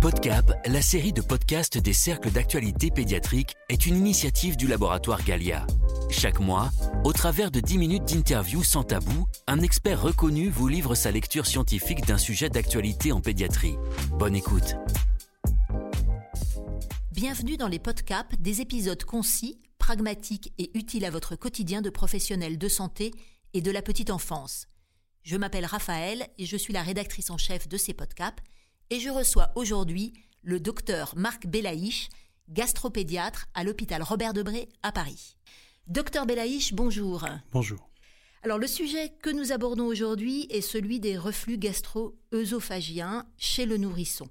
PodCap, la série de podcasts des cercles d'actualité pédiatrique, est une initiative du laboratoire Galia. Chaque mois, au travers de 10 minutes d'interview sans tabou, un expert reconnu vous livre sa lecture scientifique d'un sujet d'actualité en pédiatrie. Bonne écoute. Bienvenue dans les PodCap, des épisodes concis, pragmatiques et utiles à votre quotidien de professionnels de santé et de la petite enfance. Je m'appelle Raphaël et je suis la rédactrice en chef de ces PodCap et je reçois aujourd'hui le docteur Marc Belaïch, gastropédiatre à l'hôpital Robert Debré à Paris. Docteur Belaïch, bonjour. Bonjour. Alors le sujet que nous abordons aujourd'hui est celui des reflux gastro-œsophagiens chez le nourrisson.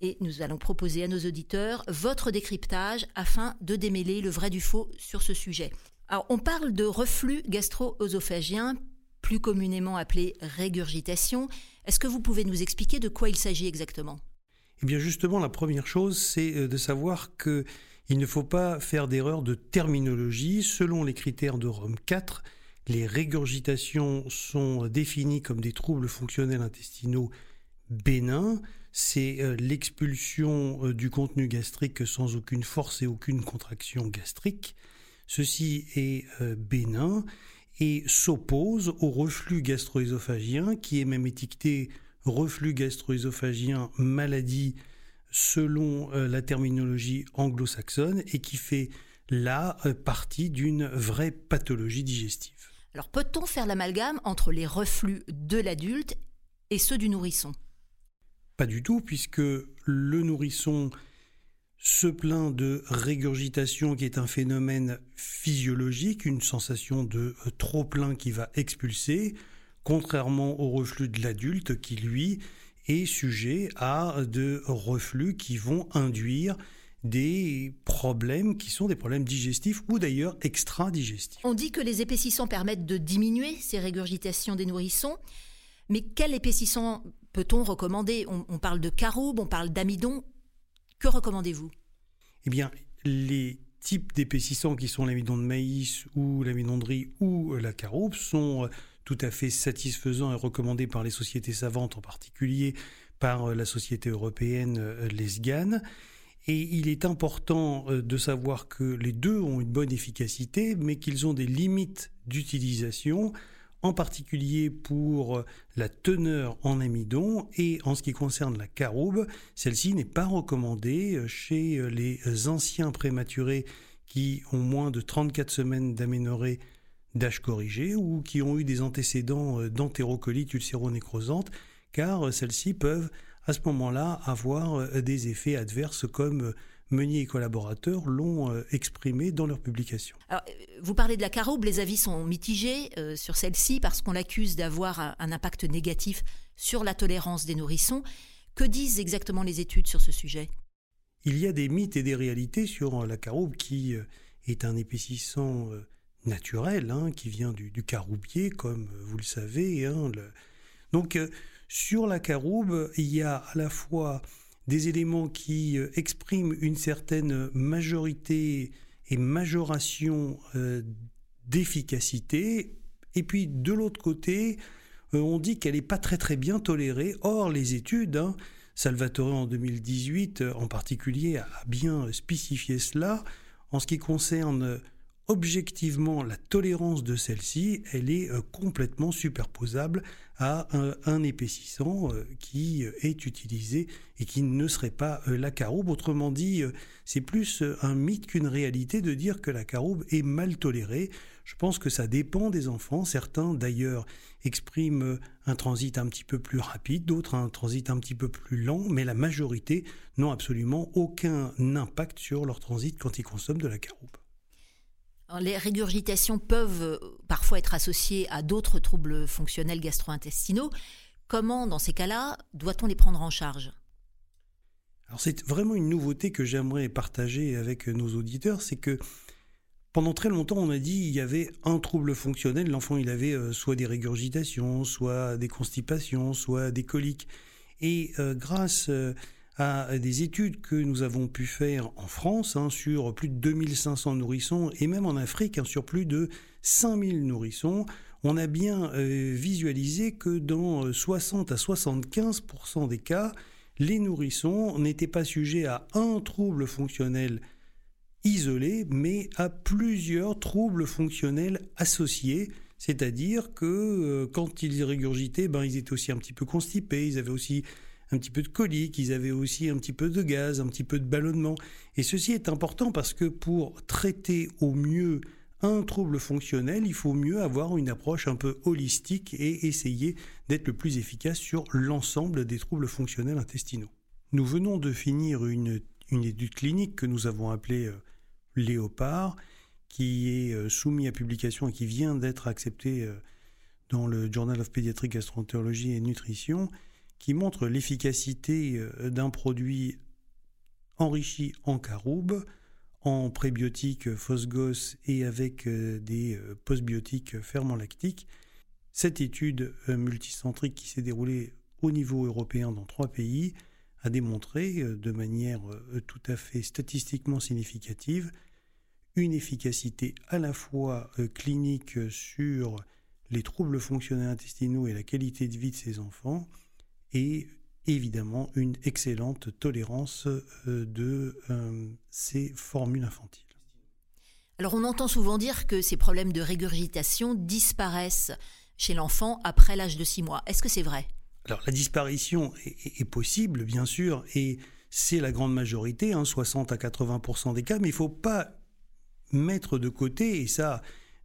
Et nous allons proposer à nos auditeurs votre décryptage afin de démêler le vrai du faux sur ce sujet. Alors on parle de reflux gastro-œsophagien, plus communément appelé régurgitation, est-ce que vous pouvez nous expliquer de quoi il s'agit exactement? Eh bien justement, la première chose, c'est euh, de savoir que il ne faut pas faire d'erreur de terminologie. Selon les critères de Rome 4, les régurgitations sont définies comme des troubles fonctionnels intestinaux bénins. C'est euh, l'expulsion euh, du contenu gastrique sans aucune force et aucune contraction gastrique. Ceci est bénin et s'oppose au reflux gastro-œsophagien, qui est même étiqueté reflux gastro-œsophagien maladie selon euh, la terminologie anglo-saxonne et qui fait là euh, partie d'une vraie pathologie digestive. Alors peut-on faire l'amalgame entre les reflux de l'adulte et ceux du nourrisson? Pas du tout, puisque le nourrisson se plaint de régurgitation qui est un phénomène physiologique, une sensation de euh, trop plein qui va expulser, contrairement au reflux de l'adulte qui, lui, est sujet à de reflux qui vont induire des problèmes qui sont des problèmes digestifs ou d'ailleurs extra-digestifs. On dit que les épaississants permettent de diminuer ces régurgitations des nourrissons, mais quel épaississant peut-on recommander? On, on, parle de caroube, on parle d'amidon. Que recommandez-vous? Eh bien, les types d'épaississants qui sont l'amidon de maïs ou l'amidon de riz ou euh, la caroube sont euh, tout à fait satisfaisants et recommandés par les sociétés savantes, en particulier par euh, la société européenne Lesgan. Et il est important de savoir que les deux ont une bonne efficacité, mais qu'ils ont des limites d'utilisation en particulier pour la teneur en amidon et en ce qui concerne la caroube, celle-ci n'est pas recommandée chez les anciens prématurés qui ont moins de 34 semaines d'aménorrhée d'âge corrigé ou qui ont eu des antécédents d'entérocolite ulcéro-nécrosante car celles-ci peuvent à ce moment-là avoir des effets adverses comme Meunier et collaborateurs l'ont euh, exprimé dans leurs publications. Alors, euh, vous parlez de la caroube, les avis sont mitigés euh, sur celle-ci parce qu'on l'accuse d'avoir un, un, impact négatif sur la tolérance des nourrissons. Que disent exactement les études sur ce sujet? Il y a des mythes et des réalités sur la caroube qui est un épaississant naturel, hein, qui vient du, du, caroubier, comme vous le savez. Hein, le... Donc, sur la caroube, il y a à la fois des éléments qui euh, expriment une certaine majorité et majoration euh, d'efficacité. Et puis de l'autre côté, euh, on dit qu'elle n'est pas très très bien tolérée. Or, les études, hein, Salvatore en 2018 en particulier, a bien spécifié cela. En ce qui concerne objectivement la tolérance de celle-ci, elle est complètement superposable à un, épaississant euh, qui euh, est utilisé et qui ne serait pas euh, la caroube. Autrement dit, c'est plus un mythe qu'une réalité de dire que la caroube est mal tolérée. Je pense que ça dépend des enfants. Certains, d'ailleurs, expriment un transit un petit peu plus rapide, d'autres un transit un petit peu plus lent, mais la majorité n'ont absolument aucun impact sur leur transit quand ils consomment de la caroube les régurgitations peuvent euh, parfois être associées à d'autres troubles fonctionnels gastro-intestinaux. Comment, dans ces cas-là, doit-on les prendre en charge? Alors c'est vraiment une nouveauté que j'aimerais partager avec nos auditeurs, c'est que pendant très longtemps, on a dit qu'il y avait un trouble fonctionnel. L'enfant, il avait euh, soit des régurgitations, soit des constipations, soit des coliques. Et euh, grâce à des études que nous avons pu faire en France hein, sur plus de 2500 nourrissons et même en Afrique hein, sur plus de 5000 nourrissons, on a bien euh, visualisé que dans 60 à 75% des cas, les nourrissons n'étaient pas sujets à un trouble fonctionnel isolé, mais à plusieurs troubles fonctionnels associés. C'est-à-dire que euh, quand ils régurgitaient, ben, ils étaient aussi un petit peu constipés, ils avaient aussi un petit peu de colique, ils avaient aussi un petit peu de gaz, un petit peu de ballonnement. Et ceci est important parce que pour traiter au mieux un trouble fonctionnel, il faut mieux avoir une approche un peu holistique et essayer d'être le plus efficace sur l'ensemble des troubles fonctionnels intestinaux. Nous venons de finir une, étude clinique que nous avons appelée euh, Léopard, qui est euh, soumise à publication et qui vient d'être acceptée euh, dans le Journal of Pediatric Gastroenterology et Nutrition, qui montre l'efficacité d'un produit enrichi en caroube en prébiotiques Phosgos et avec euh, des euh, postbiotiques ferments lactiques. Cette étude euh, multicentrique qui s'est déroulée au niveau européen dans trois pays a démontré de manière tout à fait statistiquement significative une efficacité à la fois clinique sur les troubles fonctionnels intestinaux et la qualité de vie de ces enfants et évidemment une excellente tolérance euh, de euh, ces formules infantiles. Alors on entend souvent dire que ces problèmes de régurgitation disparaissent chez l'enfant après l'âge de 6 mois. Est-ce que c'est vrai? Alors la disparition est, possible, bien sûr, et c'est la grande majorité, 60 hein, à 80 des cas, mais il ne faut pas mettre de côté, et ça,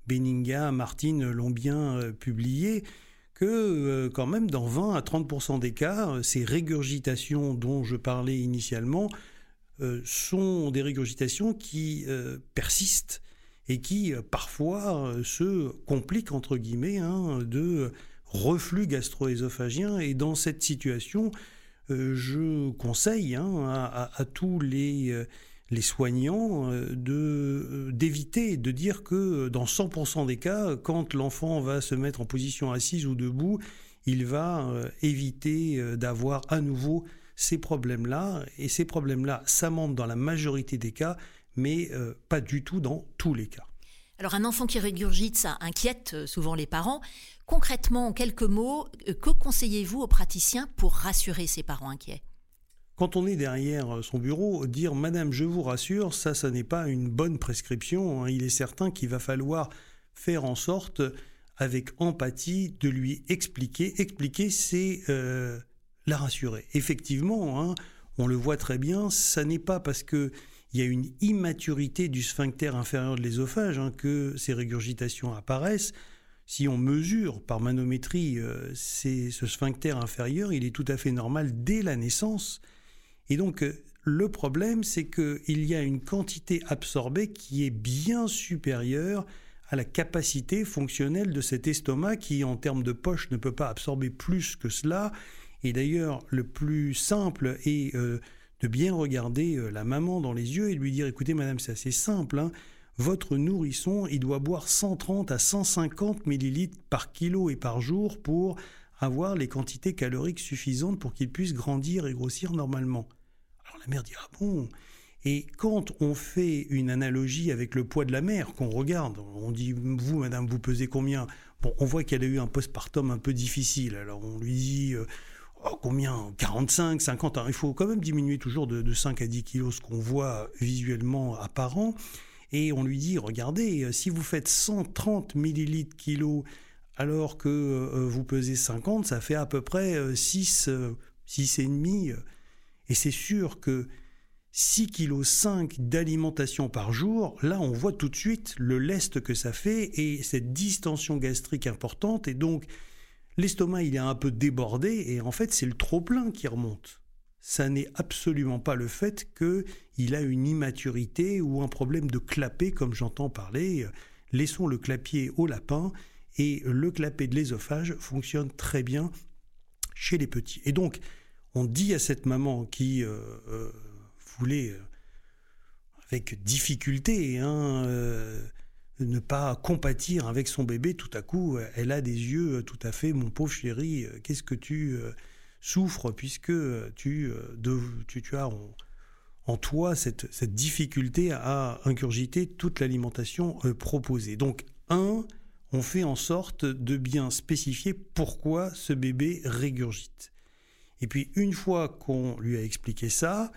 Beninga, Martine l'ont bien euh, publié, euh, quand même dans 20 à 30% des cas, euh, ces régurgitations dont je parlais initialement euh, sont des régurgitations qui persistent et qui parfois se compliquent entre guillemets hein, de reflux gastro-œsophagien. Et dans cette situation, je conseille hein, à, tous les les soignants euh, de euh, d'éviter de dire que dans 100% des cas, quand l'enfant va se mettre en position assise ou debout, il va euh, éviter d'avoir à nouveau ces problèmes-là. Et ces problèmes-là, monte dans la majorité des cas, mais pas du tout dans tous les cas. Alors un enfant qui régurgite, ça inquiète souvent les parents. Concrètement, en quelques mots, que conseillez-vous aux praticiens pour rassurer ces parents inquiets? Quand on est derrière son bureau, dire Madame, je vous rassure, ça, ça n'est pas une bonne prescription. Hein. Il est certain qu'il va falloir faire en sorte, avec empathie, de lui expliquer. Expliquer, c'est euh, la rassurer. Effectivement, hein, on le voit très bien, ça n'est pas parce que il y a une immaturité du sphincter inférieur de l'ésophage hein, que ces régurgitations apparaissent. Si on mesure par manométrie euh, ce sphincter inférieur, il est tout à fait normal dès la naissance et donc, euh, le problème, c'est qu'il y a une quantité absorbée qui est bien supérieure à la capacité fonctionnelle de cet estomac qui, en termes de poche, ne peut pas absorber plus que cela. Et d'ailleurs, le plus simple est euh, de bien regarder euh, la maman dans les yeux et de lui dire, écoutez, madame, c'est assez simple, hein. votre nourrisson, il doit boire 130 à 150 millilitres par kilo et par jour pour avoir les quantités caloriques suffisantes pour qu'il puisse grandir et grossir normalement. Alors la mère dit Ah bon Et quand on fait une analogie avec le poids de la mère, qu'on regarde, on dit Vous, madame, vous pesez combien? Bon, on voit qu'elle a eu un postpartum un peu difficile. Alors on lui dit euh, oh, Combien? 45, 50 Il faut quand même diminuer toujours de, de 5 à 10 kilos ce qu'on voit visuellement apparent. Et on lui dit Regardez, si vous faites 130 millilitres kilos alors que euh, vous pesez 50, ça fait à peu près 6, euh, 6,5. Euh, et c'est sûr que 6,5 kg d'alimentation par jour, là on voit tout de suite le lest que ça fait et cette distension gastrique importante. Et donc l'estomac il est un peu débordé et en fait c'est le trop-plein qui remonte. Ça n'est absolument pas le fait qu'il a une immaturité ou un problème de clapet comme j'entends parler. Laissons le clapier au lapin et le clapet de l'ésophage fonctionne très bien chez les petits. Et donc, on dit à cette maman qui euh, euh, voulait, euh, avec difficulté, hein, ne pas compatir avec son bébé, tout à coup, elle a des yeux tout à fait, mon pauvre chéri, qu'est-ce que tu souffres puisque tu, tu, as en, toi cette, cette, difficulté à ingurgiter toute l'alimentation proposée. Donc, un, on fait en sorte de bien spécifier pourquoi ce bébé régurgite. Et puis une fois qu'on lui a expliqué ça,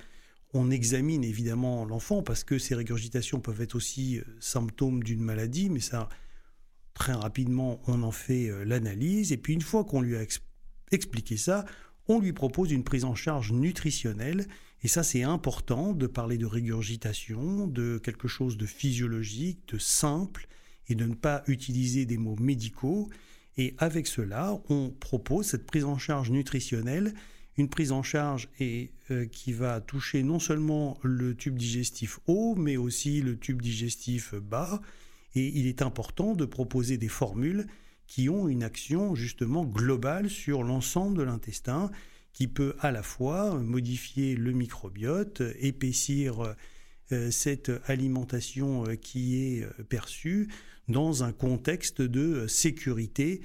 on examine évidemment l'enfant parce que ces régurgitations peuvent être aussi euh, symptômes d'une maladie, mais ça, très rapidement, on en fait euh, l'analyse. Et puis une fois qu'on lui a expliqué ça, on lui propose une prise en charge nutritionnelle. Et ça, c'est important de parler de régurgitation, de quelque chose de physiologique, de simple, et de ne pas utiliser des mots médicaux. Et avec cela, on propose cette prise en charge nutritionnelle, une prise en charge euh, qui va toucher non seulement le tube digestif haut, mais aussi le tube digestif bas. Et il est important de proposer des formules qui ont une action justement globale sur l'ensemble de l'intestin, qui peut à la fois modifier le microbiote, épaissir euh, cette alimentation euh, qui est euh, perçue dans un contexte de sécurité.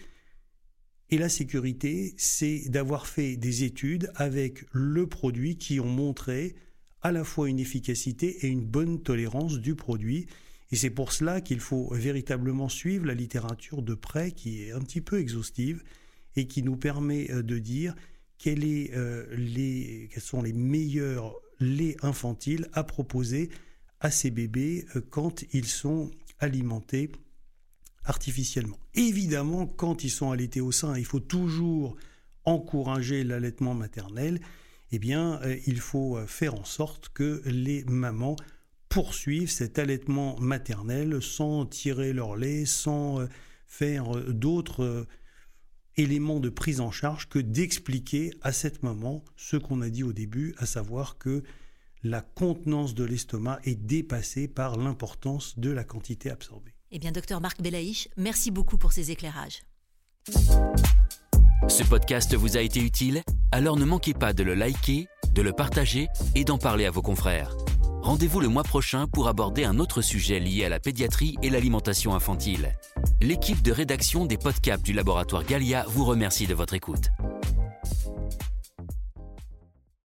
Et la sécurité, c'est d'avoir fait des études avec le produit qui ont montré à la fois une efficacité et une bonne tolérance du produit. Et c'est pour cela qu'il faut véritablement suivre la littérature de près qui est un petit peu exhaustive et qui nous permet de dire est, les, quels sont les meilleurs lait infantile à proposer à ces bébés euh, quand ils sont alimentés artificiellement. Évidemment, quand ils sont allaités au sein, il faut toujours encourager l'allaitement maternel. Eh bien, euh, il faut euh, faire en sorte que les mamans poursuivent cet allaitement maternel sans tirer leur lait, sans faire d'autres éléments de prise en charge que d'expliquer à cette maman ce qu'on a dit au début, à savoir que la contenance de l'estomac est dépassée par l'importance de la quantité absorbée. Eh bien, docteur Marc Belaïch, merci beaucoup pour ces éclairages. Ce podcast vous a été utile? Alors ne manquez pas de le liker, de le partager et d'en parler à vos confrères. Rendez-vous le mois prochain pour aborder un autre sujet lié à la pédiatrie et l'alimentation infantile. L'équipe de rédaction des podcasts du laboratoire Galia vous remercie de votre écoute.